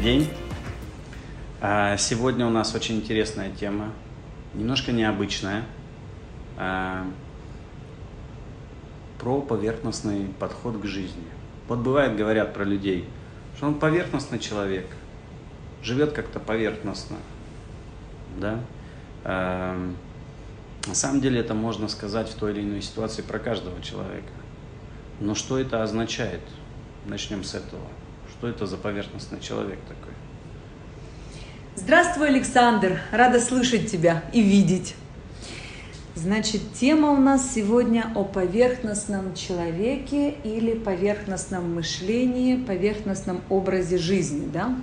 день. А, сегодня у нас очень интересная тема, немножко необычная, а, про поверхностный подход к жизни. Вот бывает, говорят про людей, что он поверхностный человек, живет как-то поверхностно, да. А, на самом деле это можно сказать в той или иной ситуации про каждого человека. Но что это означает? Начнем с этого. Что это за поверхностный человек такой? Здравствуй, Александр! Рада слышать тебя и видеть. Значит, тема у нас сегодня о поверхностном человеке или поверхностном мышлении, поверхностном образе жизни, да?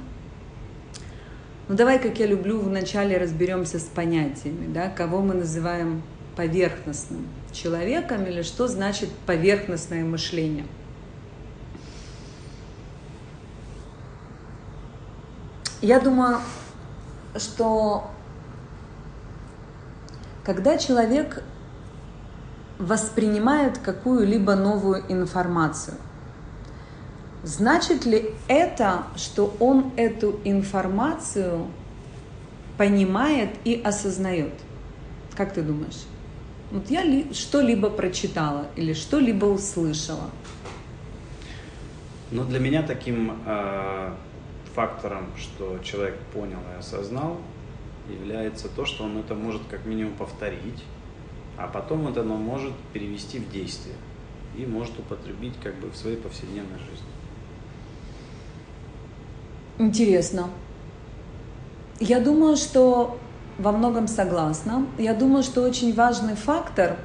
Ну давай, как я люблю, вначале разберемся с понятиями, да, кого мы называем поверхностным человеком или что значит поверхностное мышление. Я думаю, что когда человек воспринимает какую-либо новую информацию, значит ли это, что он эту информацию понимает и осознает? Как ты думаешь? Вот я ли, что-либо прочитала или что-либо услышала. Ну, для меня таким э, фактором, что человек понял и осознал, является то, что он это может как минимум повторить, а потом это оно может перевести в действие и может употребить как бы в своей повседневной жизни. Интересно. Я думаю, что во многом согласна. Я думаю, что очень важный фактор,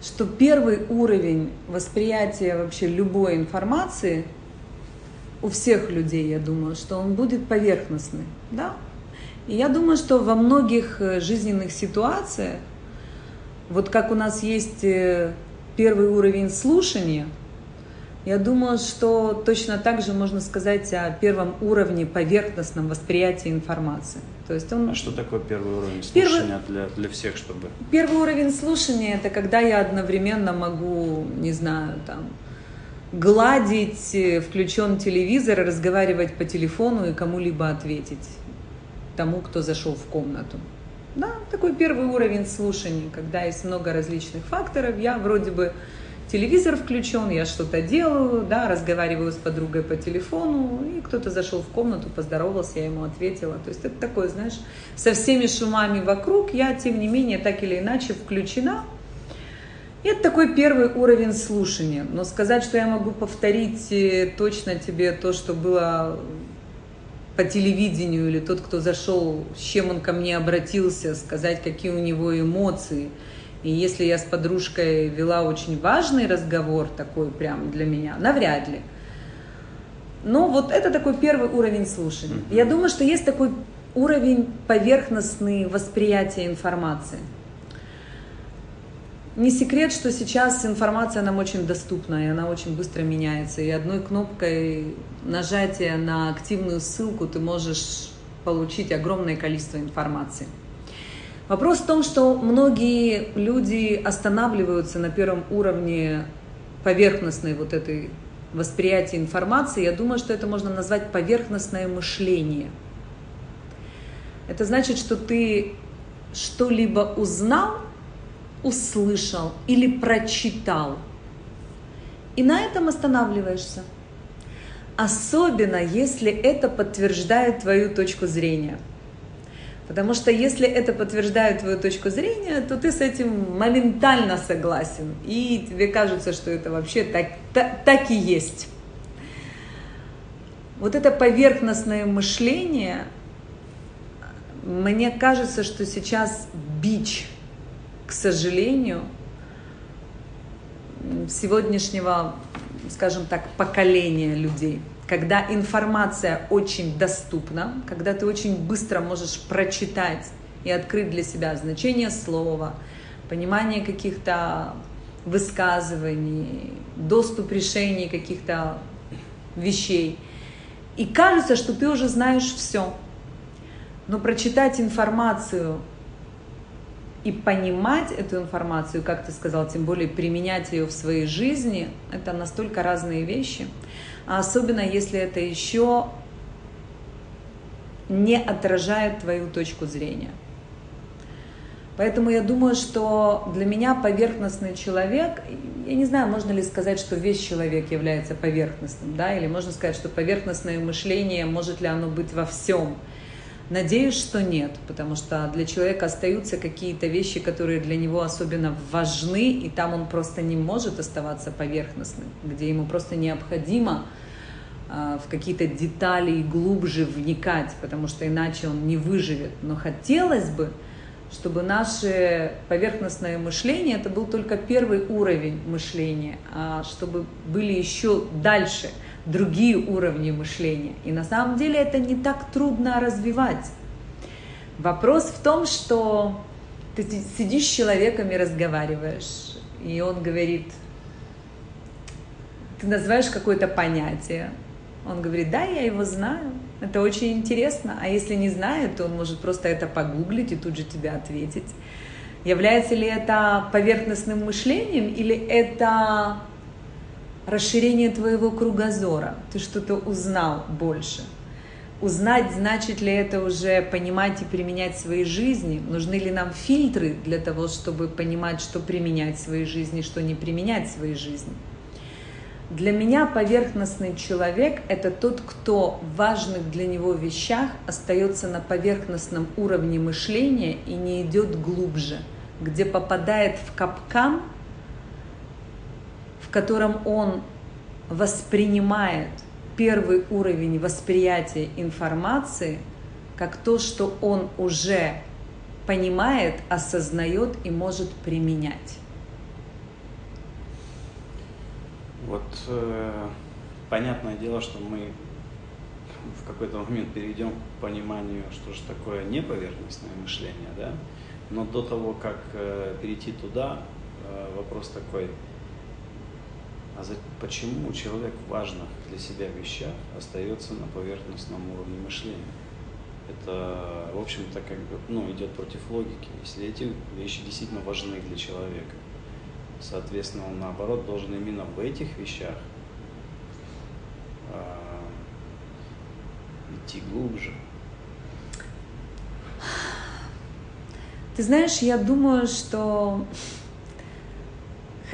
что первый уровень восприятия вообще любой информации у всех людей, я думаю, что он будет поверхностный, да? И я думаю, что во многих э, жизненных ситуациях, вот как у нас есть э, первый уровень слушания – я думаю, что точно так же можно сказать о первом уровне поверхностном восприятия информации. То есть он... А что такое первый уровень слушания первый... для, для всех, чтобы... Первый уровень слушания – это когда я одновременно могу, не знаю, там, гладить э, включен телевизор, разговаривать по телефону и кому-либо ответить тому, кто зашел в комнату. Да, такой первый уровень слушания, когда есть много различных факторов. Я вроде бы телевизор включен, я что-то делаю, да, разговариваю с подругой по телефону, и кто-то зашел в комнату, поздоровался, я ему ответила. То есть это такое, знаешь, со всеми шумами вокруг, я, тем не менее, так или иначе включена. Это такой первый уровень слушания. Но сказать, что я могу повторить э, точно тебе то, что было по телевидению, или тот, кто зашел, с чем он ко мне обратился, сказать, какие у него эмоции – и если я с подружкой вела очень важный разговор, такой прям для меня, навряд ли. Но вот это такой первый уровень слушания. Я думаю, что есть такой уровень поверхностный восприятия информации. Не секрет, что сейчас информация нам очень доступна, и она очень быстро меняется. И одной кнопкой нажатия на активную ссылку ты можешь получить огромное количество информации. Вопрос в том, что многие люди останавливаются на первом уровне поверхностной вот этой восприятия информации. Я думаю, что это можно назвать поверхностное мышление. Это значит, что ты что-либо узнал, услышал или прочитал. И на этом останавливаешься. Особенно, если это подтверждает твою точку зрения – Потому что если это подтверждает твою точку зрения, то ты с этим моментально согласен. И тебе кажется, что это вообще так, так, так и есть. Вот это поверхностное мышление, мне кажется, что сейчас бич, к сожалению, сегодняшнего, скажем так, поколения людей – когда информация очень доступна, когда ты очень быстро можешь прочитать и открыть для себя значение слова, понимание каких-то высказываний, доступ решений каких-то вещей. И кажется, что ты уже знаешь все. Но прочитать информацию и понимать эту информацию, как ты сказал, тем более применять ее в своей жизни, это настолько разные вещи. А особенно если это еще не отражает твою точку зрения. Поэтому я думаю, что для меня поверхностный человек, я не знаю, можно ли сказать, что весь человек является поверхностным, да, или можно сказать, что поверхностное мышление, может ли оно быть во всем. Надеюсь, что нет, потому что для человека остаются какие-то вещи, которые для него особенно важны, и там он просто не может оставаться поверхностным, где ему просто необходимо э, в какие-то детали глубже вникать, потому что иначе он не выживет. Но хотелось бы, чтобы наше поверхностное мышление, это был только первый уровень мышления, а чтобы были еще дальше другие уровни мышления. И на самом деле это не так трудно развивать. Вопрос в том, что ты сидишь с человеком и разговариваешь, и он говорит, ты называешь какое-то понятие, он говорит, да, я его знаю, это очень интересно. А если не знает, то он может просто это погуглить и тут же тебе ответить. Является ли это поверхностным мышлением или это расширение твоего кругозора? Ты что-то узнал больше. Узнать, значит ли это уже понимать и применять в своей жизни? Нужны ли нам фильтры для того, чтобы понимать, что применять в своей жизни, что не применять в своей жизни? Для меня поверхностный человек – это тот, кто в важных для него вещах остается на поверхностном уровне мышления и не идет глубже, где попадает в капкан, котором он воспринимает первый уровень восприятия информации как то, что он уже понимает, осознает и может применять. Вот э, понятное дело, что мы в какой-то момент перейдем к пониманию, что же такое неповерхностное мышление, да? Но до того, как э, перейти туда, э, вопрос такой, а за, почему человек в важных для себя вещах остается на поверхностном уровне мышления? Это, в общем-то, как бы, ну, идет против логики. Если эти вещи действительно важны для человека, Соответственно, он наоборот должен именно в этих вещах э, идти глубже. Ты знаешь, я думаю, что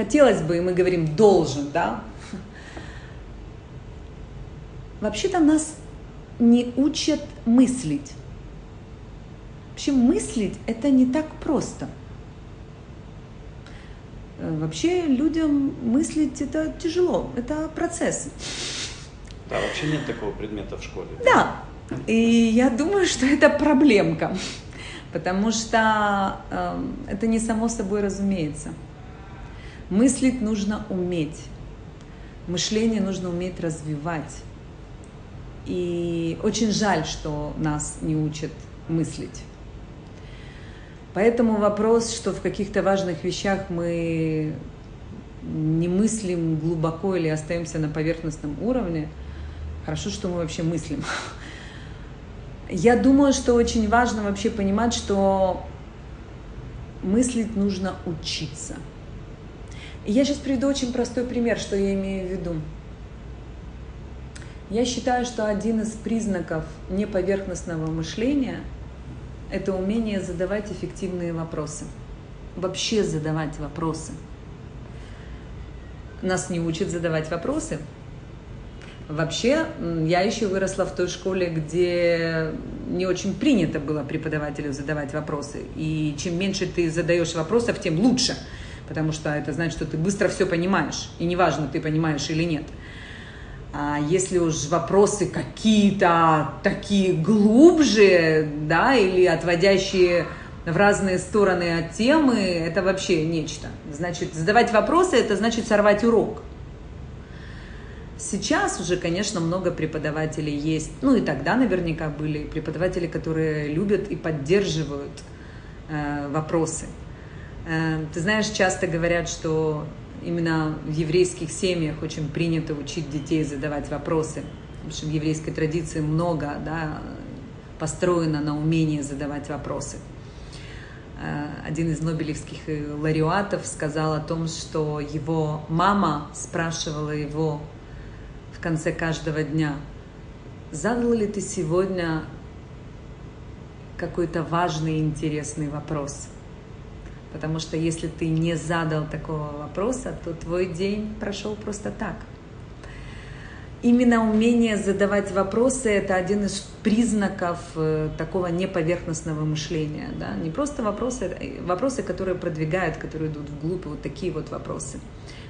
хотелось бы, и мы говорим должен, да? Вообще-то нас не учат мыслить. Вообще мыслить это не так просто – Э, вообще людям мыслить это тяжело, это процесс. Да, вообще нет такого предмета в школе. Да, и я думаю, что это проблемка, потому что э, это не само собой разумеется. Мыслить нужно уметь, мышление нужно уметь развивать. И очень жаль, что нас не учат мыслить. Поэтому вопрос, что в каких-то важных вещах мы не мыслим глубоко или остаемся на поверхностном уровне, хорошо, что мы вообще мыслим. Я думаю, что очень важно вообще понимать, что мыслить нужно учиться. Я сейчас приведу очень простой пример, что я имею в виду. Я считаю, что один из признаков неповерхностного мышления – это умение задавать эффективные вопросы. Вообще задавать вопросы. Нас не учат задавать вопросы. Вообще, я еще выросла в той школе, где не очень принято было преподавателю задавать вопросы. И чем меньше ты задаешь вопросов, тем лучше. Потому что это значит, что ты быстро все понимаешь. И неважно, ты понимаешь или нет. А если уж вопросы какие-то такие глубже, да, или отводящие в разные стороны от темы, это вообще нечто. Значит, задавать вопросы – это значит сорвать урок. Сейчас уже, конечно, много преподавателей есть, ну и тогда наверняка были преподаватели, которые любят и поддерживают э, вопросы. Э, ты знаешь, часто говорят, что именно в еврейских семьях очень принято учить детей задавать вопросы. В общем, в еврейской традиции много да, построено на умении задавать вопросы. Э, один из нобелевских лауреатов сказал о том, что его мама спрашивала его в конце каждого дня, задал ли ты сегодня какой-то важный и интересный вопрос. Потому что если ты не задал такого вопроса, то твой день прошел просто так. Именно умение задавать вопросы – это один из признаков э, такого неповерхностного мышления. Да? Не просто вопросы, э, вопросы, которые продвигают, которые идут вглубь, вот такие вот вопросы.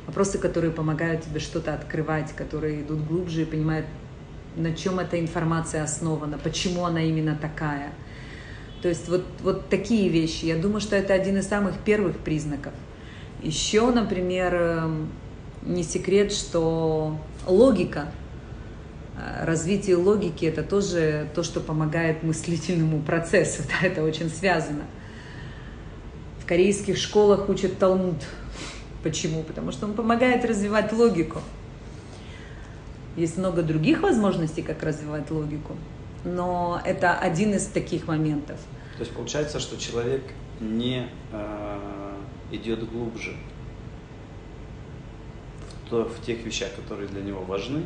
Вопросы, которые помогают тебе что-то открывать, которые идут глубже и понимают, на чем эта информация основана, почему она именно такая. То есть вот, вот такие вещи. Я думаю, что это один из самых первых признаков. Еще, например, эм, не секрет, что логика – Э, развитие логики это тоже то, что помогает мыслительному процессу, да, это очень связано. В корейских школах учат Талмуд. Почему? Потому что он помогает развивать логику. Есть много других возможностей, как развивать логику, но это один из таких моментов. То есть получается, что человек не э, идет глубже в, то, в тех вещах, которые для него важны,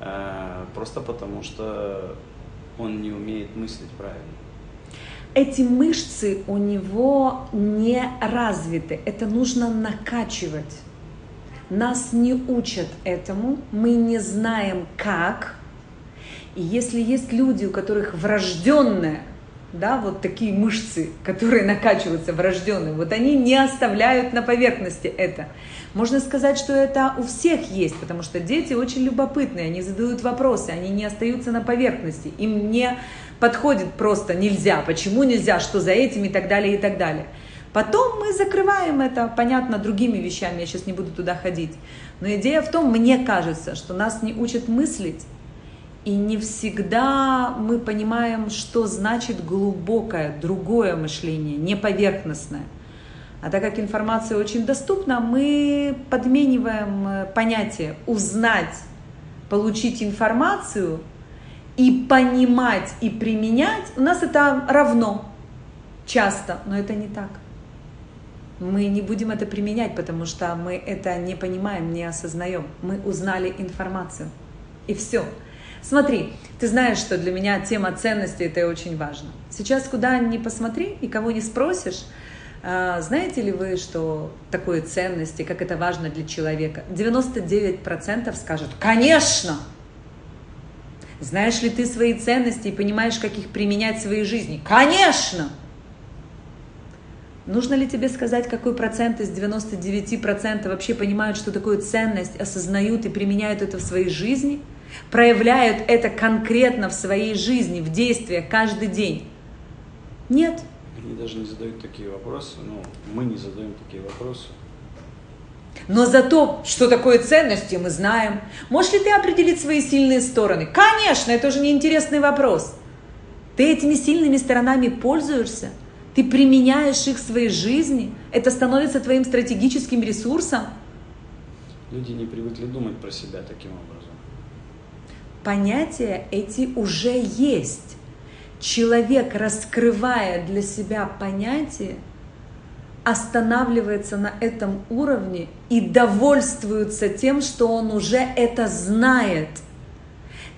Э, просто потому что он не умеет мыслить правильно. Эти мышцы у него не развиты, это нужно накачивать. Нас не учат этому, мы не знаем как. И если есть люди, у которых врожденное, да, вот такие мышцы, которые накачиваются врожденные, вот они не оставляют на поверхности это. Можно сказать, что это у всех есть, потому что дети очень любопытные, они задают вопросы, они не остаются на поверхности, им не подходит просто нельзя, почему нельзя, что за этим и так далее, и так далее. Потом мы закрываем это, понятно, другими вещами, я сейчас не буду туда ходить. Но идея в том, мне кажется, что нас не учат мыслить, и не всегда мы понимаем, что значит глубокое, другое мышление, не поверхностное. А так как информация очень доступна, мы подмениваем э, понятие узнать, получить информацию и понимать и применять. У нас это равно часто, но это не так. Мы не будем это применять, потому что мы это не понимаем, не осознаем. Мы узнали информацию. И все. Смотри, ты знаешь, что для меня тема ценности это очень важно. Сейчас куда ни посмотри и кого не спросишь, а, знаете ли вы, что такое ценности, как это важно для человека? 99% скажут, конечно! Знаешь ли ты свои ценности и понимаешь, как их применять в своей жизни? Конечно! Нужно ли тебе сказать, какой процент из 99% вообще понимают, что такое ценность, осознают и применяют это в своей жизни? Проявляют это конкретно в своей жизни, в действиях каждый день? Нет они даже не задают такие вопросы, ну, мы не задаем такие вопросы. Но зато, что такое ценности, мы знаем. Можешь ли ты определить свои сильные стороны? Конечно, это уже не интересный вопрос. Ты этими сильными сторонами пользуешься, ты применяешь их в своей жизни, это становится твоим стратегическим ресурсом. Люди не привыкли думать про себя таким образом. Понятия эти уже есть человек, раскрывая для себя понятие, останавливается на этом уровне и довольствуется тем, что он уже это знает.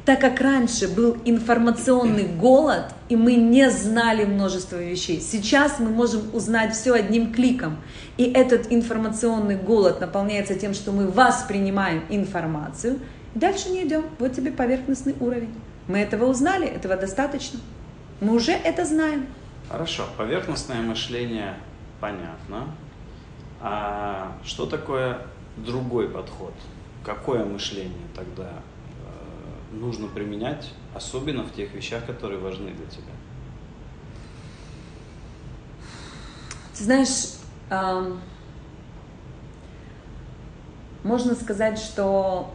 Так как раньше был информационный голод, и мы не знали множество вещей, сейчас мы можем узнать все одним кликом. И этот информационный голод наполняется тем, что мы воспринимаем информацию, дальше не идем. Вот тебе поверхностный уровень. Мы этого узнали, этого достаточно. Мы уже это знаем. Хорошо, поверхностное мышление понятно. А что такое другой подход? Какое мышление тогда э, нужно применять, особенно в тех вещах, которые важны для тебя? Ты знаешь, э, можно сказать, что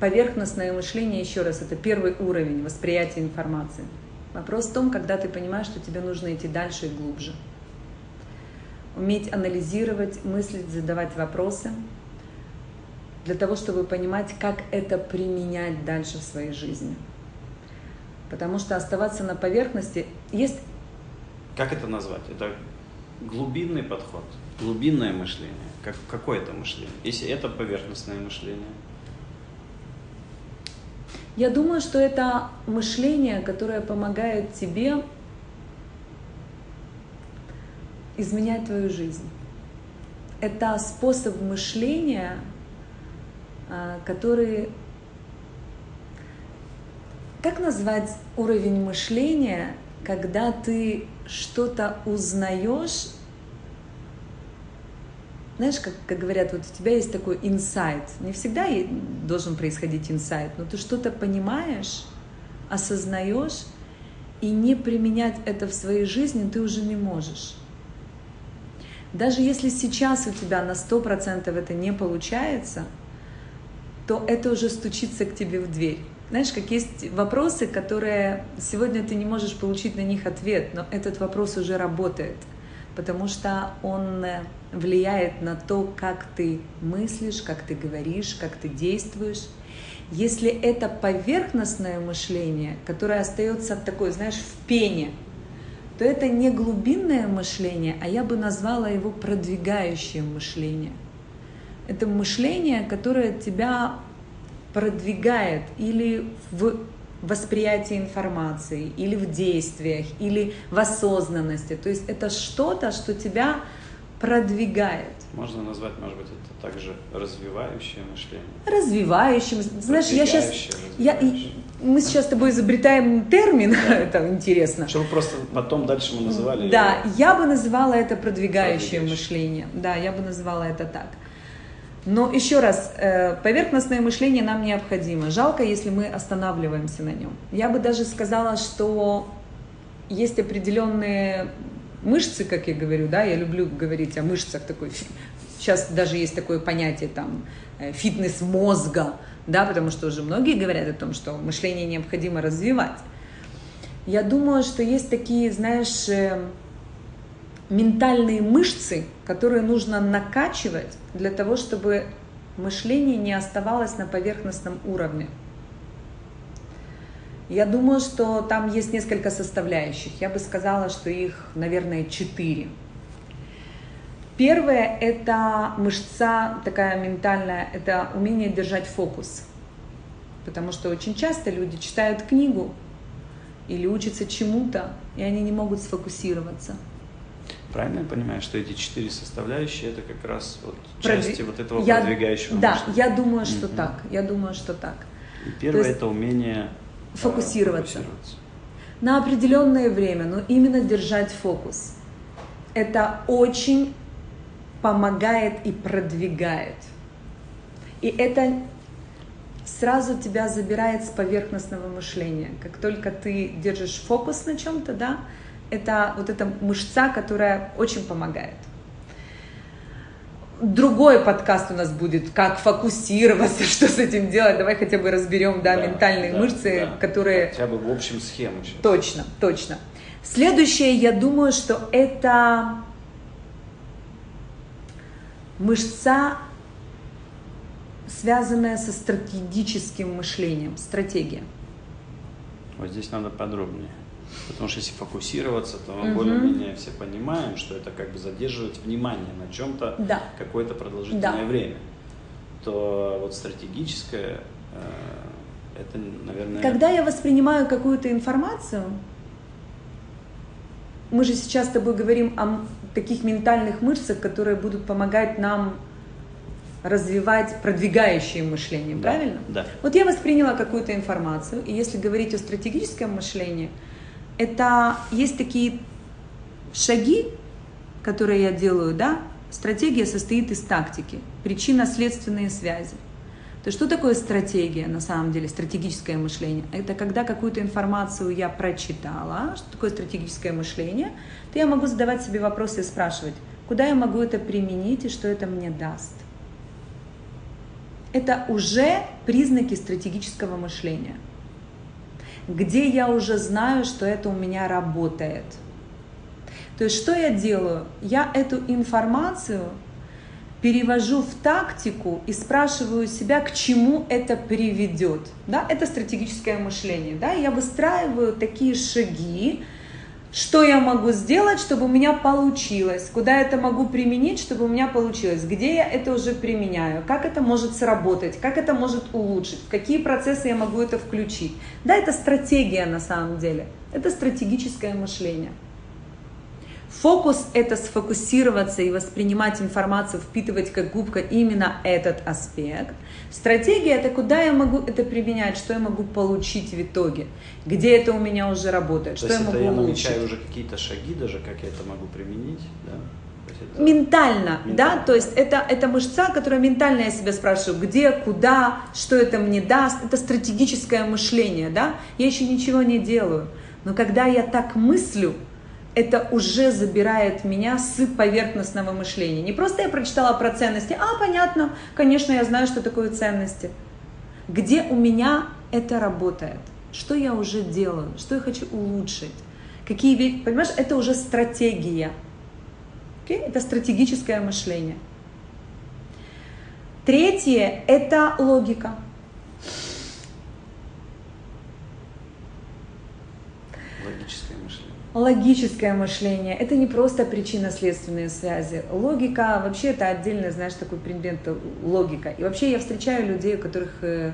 поверхностное мышление, еще раз, это первый уровень восприятия информации. Вопрос в том, когда ты понимаешь, что тебе нужно идти дальше и глубже. Уметь анализировать, мыслить, задавать вопросы, для того, чтобы понимать, как это применять дальше в своей жизни. Потому что оставаться на поверхности есть... Как это назвать? Это глубинный подход, глубинное мышление. Как, какое это мышление? Если это поверхностное мышление – я думаю, что это мышление, которое помогает тебе изменять твою жизнь. Это способ мышления, а, который... Как назвать уровень мышления, когда ты что-то узнаешь знаешь, как, как говорят, вот у тебя есть такой инсайт. Не всегда должен происходить инсайт, но ты что-то понимаешь, осознаешь, и не применять это в своей жизни ты уже не можешь. Даже если сейчас у тебя на 100% это не получается, то это уже стучится к тебе в дверь. Знаешь, как есть вопросы, которые сегодня ты не можешь получить на них ответ, но этот вопрос уже работает – потому что он э, влияет на то, как ты мыслишь, как ты говоришь, как ты действуешь. Если это поверхностное мышление, которое остается такой, знаешь, в пене, то это не глубинное мышление, а я бы назвала его продвигающее мышление. Это мышление, которое тебя продвигает или в восприятии информации, или в действиях, или в осознанности. То есть это что-то, что тебя продвигает. Можно назвать, может быть, это также развивающее мышление. Развивающим. Знаешь, я сейчас... Я, мы сейчас с тобой изобретаем термин, да. это интересно. Чтобы просто потом дальше мы называли Да, его... я бы называла это продвигающее, продвигающее мышление. Да, я бы называла это так. Но еще раз, э, поверхностное мышление нам необходимо. Жалко, если мы останавливаемся на нем. Я бы даже сказала, что есть определенные мышцы, как я говорю, да, я люблю говорить о мышцах такой. Сейчас даже есть такое понятие там э, фитнес мозга, да, потому что уже многие говорят о том, что мышление необходимо развивать. Я думаю, что есть такие, знаешь, э, ментальные мышцы, которые нужно накачивать для того, чтобы мышление не оставалось на поверхностном уровне. Я думаю, что там есть несколько составляющих. Я бы сказала, что их, наверное, четыре. Первое – это мышца такая ментальная, это умение держать фокус. Потому что очень часто люди читают книгу или учатся чему-то, и они не могут сфокусироваться – Правильно я понимаю, что эти четыре составляющие это как раз вот части Продвиг... вот этого я... продвигающего Да, мышления. я думаю, что угу. так. Я думаю, что так. И первое есть... это умение э, фокусироваться. фокусироваться. На определенное время, но именно держать фокус. Это очень помогает и продвигает. И это сразу тебя забирает с поверхностного мышления. Как только ты держишь фокус на чем-то, да, это вот эта мышца, которая очень помогает. Другой подкаст у нас будет, как фокусироваться, что с этим делать. Давай хотя бы разберем, да, да ментальные да, мышцы, да. которые... Хотя бы в общем схему. Сейчас. Точно, точно. Следующее, я думаю, что это мышца, связанная со стратегическим мышлением, стратегия. Вот здесь надо подробнее. Потому что если фокусироваться, то мы угу. более-менее все понимаем, что это как бы задерживать внимание на чем-то да. какое-то продолжительное да. время. То вот стратегическое, э, это, наверное... Когда я воспринимаю какую-то информацию, мы же сейчас с тобой говорим о таких ментальных мышцах, которые будут помогать нам развивать продвигающее мышление, да, правильно? Да. Вот я восприняла какую-то информацию, и если говорить о стратегическом мышлении – это есть такие шаги, которые я делаю, да, стратегия состоит из тактики, причинно-следственные связи. То что такое стратегия на самом деле, стратегическое мышление? Это когда какую-то информацию я прочитала, что такое стратегическое мышление, то я могу задавать себе вопросы и спрашивать, куда я могу это применить и что это мне даст. Это уже признаки стратегического мышления – где я уже знаю, что это у меня работает. То есть что я делаю? Я эту информацию перевожу в тактику и спрашиваю себя, к чему это приведет. Да? Это стратегическое мышление. Да? Я выстраиваю такие шаги, что я могу сделать, чтобы у меня получилось? Куда это могу применить, чтобы у меня получилось? Где я это уже применяю? Как это может сработать? Как это может улучшить? В какие процессы я могу это включить? Да, это стратегия на самом деле. Это стратегическое мышление. Фокус – это сфокусироваться и воспринимать информацию, впитывать как губка именно этот аспект. Стратегия – это куда я могу это применять, что я могу получить в итоге, где это у меня уже работает, То что я это могу я улучшить. намечаю уже какие-то шаги даже, как я это могу применить, да? Это- Ментально, да, Ментально. то есть это, это мышца, которая ментально я себя спрашиваю, где, куда, что это мне даст, это стратегическое мышление, да, я еще ничего не делаю, но когда я так мыслю, это уже забирает меня с поверхностного мышления. Не просто я прочитала про ценности, а, понятно, конечно, я знаю, что такое ценности. Где у меня это работает? Что я уже делаю? Что я хочу улучшить? Какие вещи? Понимаешь, это уже стратегия. Окей? Это стратегическое мышление. Третье – это логика. Логическое мышление. Логическое мышление – это не просто причинно-следственные связи. Логика, вообще это отдельный, знаешь, такой предмет логика. И вообще я встречаю людей, у которых э,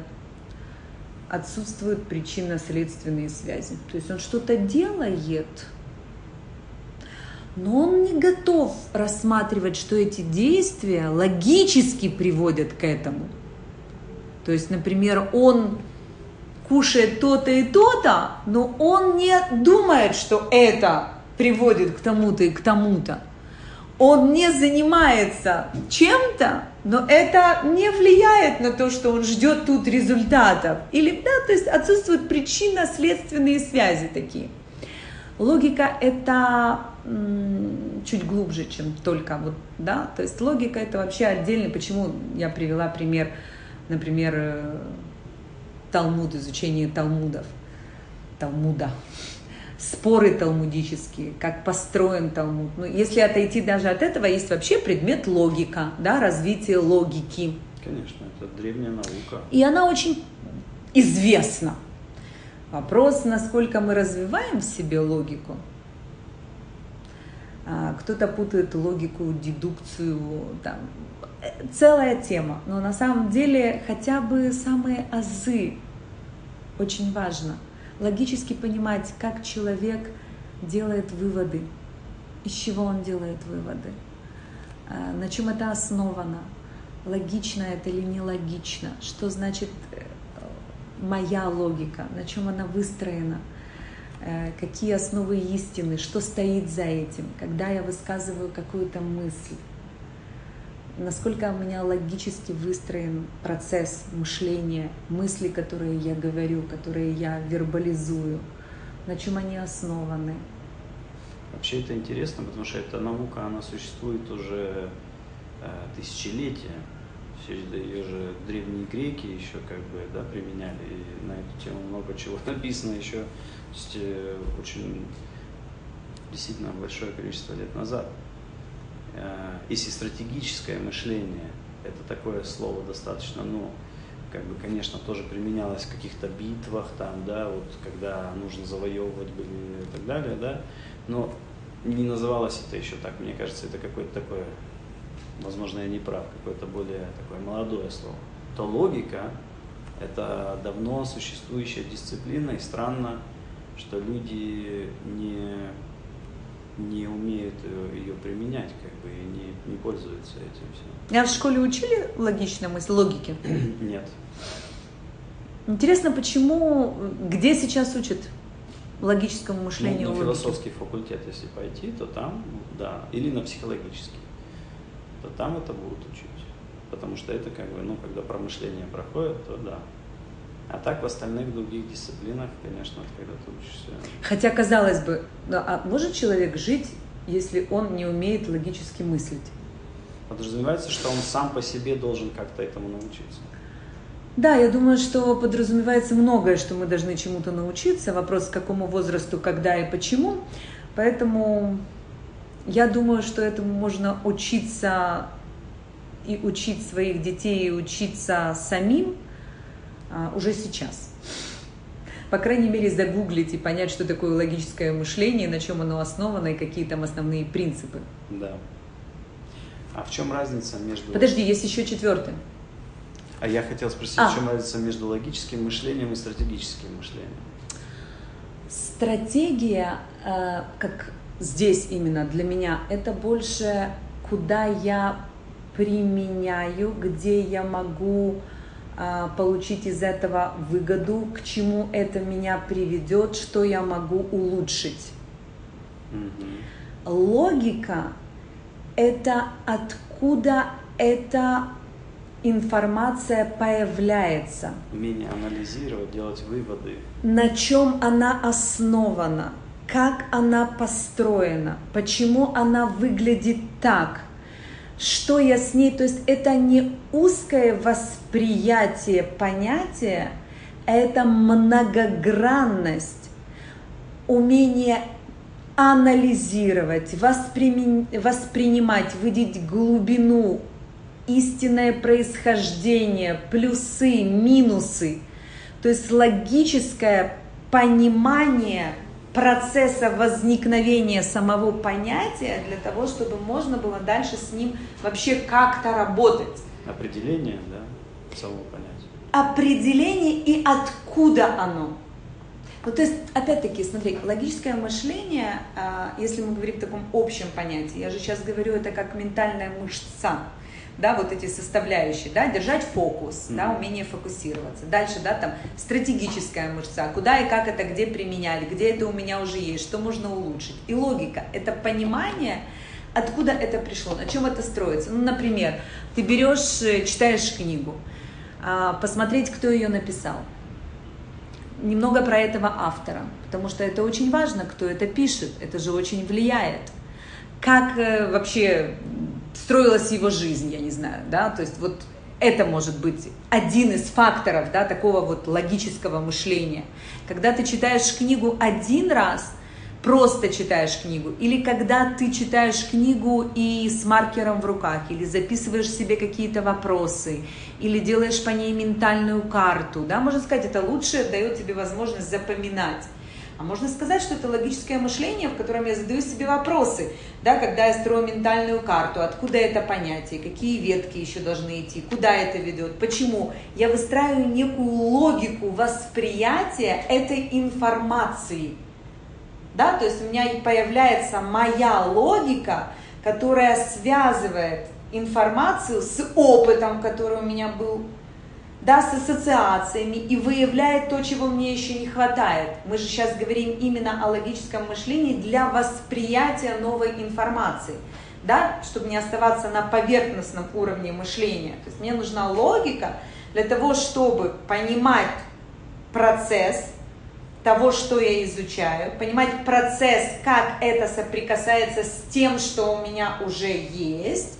отсутствуют причинно-следственные связи. То есть он что-то делает, но он не готов рассматривать, что эти действия логически приводят к этому. То есть, например, он кушает то-то и то-то, но он не думает, что это приводит к тому-то и к тому-то. Он не занимается чем-то, но это не влияет на то, что он ждет тут результатов. Или, да, то есть отсутствуют причинно-следственные связи такие. Логика это чуть глубже, чем только вот, да, то есть логика это вообще отдельный, почему я привела пример, например, э, Талмуд, изучение Талмудов, Талмуда, споры талмудические, как построен Талмуд. Ну, если отойти даже от этого, есть вообще предмет логика, да, развитие логики. Конечно, это древняя наука. И она очень известна. Вопрос, насколько мы развиваем в себе логику. А, Кто-то путает логику, дедукцию, там, э, целая тема. Но на самом деле хотя бы самые азы очень важно. Логически понимать, как человек делает выводы, из чего он делает выводы, а, на чем это основано, логично это или нелогично, что значит э, моя логика, на чем она выстроена, э, какие основы истины, что стоит за этим, когда я высказываю какую-то мысль, насколько у меня логически выстроен процесс мышления, мысли, которые я говорю, которые я вербализую, на чем они основаны. Вообще это интересно, потому что эта наука, она существует уже э, тысячелетия. Все ее же древние греки еще как бы да, применяли, и на эту тему много чего написано еще есть, э, очень действительно большое количество лет назад. Э, Если стратегическое мышление, это такое слово достаточно, ну, как бы, конечно, тоже применялось в каких-то битвах, там, да, вот, когда нужно завоевывать были и так далее, да, но не называлось это еще так, мне кажется, это какое-то такое, возможно, я не прав, какое-то более такое молодое слово. То логика – это давно существующая дисциплина, и странно, что люди не, не умеют ее, ее применять, как бы, и не, не пользуются этим всем. Я в школе учили логично мысль, логики. Нет. Интересно, почему, где сейчас учат логическому Ну, мышлению на логике? философский факультет, если пойти, то там, да, или на психологический, то там это будут учить. Потому что это как бы, ну, когда промышление проходит, то да. А так в остальных других дисциплинах, конечно, когда ты учишься. Хотя, казалось бы, да, а может человек жить, если он не умеет логически мыслить? Подразумевается, что он сам по себе должен как-то этому научиться. Да, я думаю, что подразумевается многое, что мы должны чему-то научиться. Вопрос, к какому возрасту, когда и почему. Поэтому я думаю, что этому можно учиться и учить своих детей, и учиться самим уже сейчас. По крайней мере, загуглить и понять, что такое логическое мышление, на чем оно основано и какие там основные принципы. Да. А в чем разница между... Подожди, есть еще четвертый. А я хотел спросить, А. в чем разница между логическим мышлением и стратегическим мышлением? Стратегия, э, как здесь именно для меня, это больше куда я применяю, где я могу а, получить из этого выгоду, к чему это меня приведет, что я могу улучшить. Mm-hmm. Логика – это откуда эта информация появляется. Умение анализировать, делать выводы. На чем она основана, как она построена, почему она выглядит так, что я с ней, то есть это не узкое восприятие понятия, а это многогранность, умение анализировать, воспринимать, видеть глубину, истинное происхождение, плюсы, минусы. То есть логическое понимание процесса возникновения самого понятия для того, чтобы можно было дальше с ним вообще как-то работать. Определение, да, самого понятия. Определение и откуда оно. Ну, то есть, опять-таки, смотри, логическое мышление, а, если мы говорим в таком общем понятии, я же сейчас говорю это как ментальная мышца, да, вот эти составляющие, да, держать фокус, mm-hmm. да, умение фокусироваться. Дальше, да, там стратегическая мышца, куда и как это, где применять, где это у меня уже есть, что можно улучшить. И логика – это понимание, откуда это пришло, на чем это строится. Ну, например, ты берешь, э, читаешь книгу, а, посмотреть, кто ее написал. Немного про этого автора, потому что это очень важно, кто это пишет, это же очень влияет. Как э, вообще строилась его жизнь, я не знаю, да, то есть вот это может быть один из факторов, да, такого вот логического мышления. Когда ты читаешь книгу один раз, просто читаешь книгу, или когда ты читаешь книгу и с маркером в руках, или записываешь себе какие-то вопросы, или делаешь по ней ментальную карту, да, можно сказать, это лучше дает тебе возможность запоминать. А можно сказать, что это логическое мышление, в котором я задаю себе вопросы, да, когда я строю ментальную карту, откуда это понятие, какие ветки еще должны идти, куда это ведет, почему. Я выстраиваю некую логику восприятия этой информации. Да, то есть у меня появляется моя логика, которая связывает информацию с опытом, который у меня был да, с ассоциациями и выявляет то, чего мне еще не хватает. Мы же сейчас говорим именно о логическом мышлении для восприятия новой информации, да, чтобы не оставаться на поверхностном уровне мышления. То есть мне нужна логика для того, чтобы понимать процесс того, что я изучаю, понимать процесс, как это соприкасается с тем, что у меня уже есть,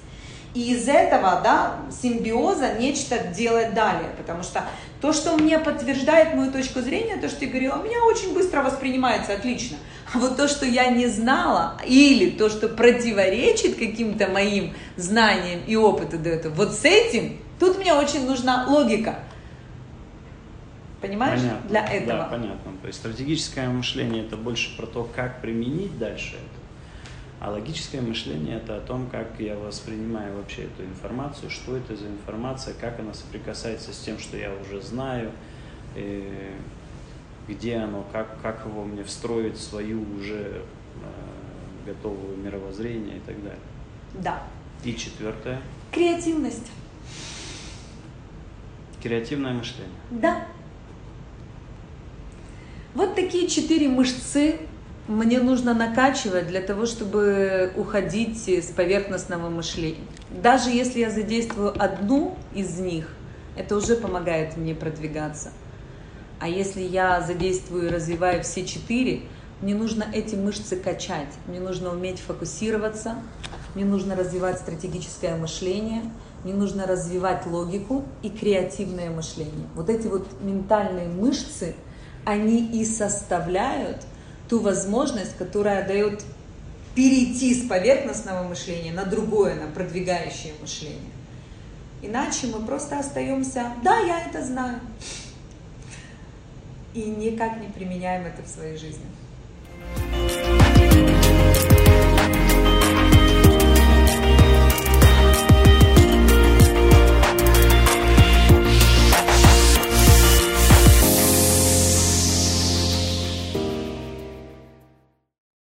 и из этого, да, симбиоза нечто делать далее, потому что то, что мне подтверждает мою точку зрения, то, что я говорила, у меня очень быстро воспринимается, отлично. А вот то, что я не знала, или то, что противоречит каким-то моим знаниям и опыту до этого, вот с этим, тут мне очень нужна логика. Понимаешь? Понятно. Для этого. Да, понятно. То есть стратегическое мышление это больше про то, как применить дальше это. А логическое мышление это о том, как я воспринимаю вообще эту информацию, что это за информация, как она соприкасается с тем, что я уже знаю, э, где оно, как, как его мне встроить в свою уже э, готовую мировоззрение и так далее. Да. И четвертое. Креативность. Креативное мышление. Да. Вот такие четыре мышцы мне нужно накачивать для того, чтобы уходить с поверхностного мышления. Даже если я задействую одну из них, это уже помогает мне продвигаться. А если я задействую и развиваю все четыре, мне нужно эти мышцы качать. Мне нужно уметь фокусироваться, мне нужно развивать стратегическое мышление, мне нужно развивать логику и креативное мышление. Вот эти вот ментальные мышцы, они и составляют – ту возможность, которая дает перейти с поверхностного мышления на другое, на продвигающее мышление. Иначе мы просто остаемся, да, я это знаю, и никак не применяем это в своей жизни.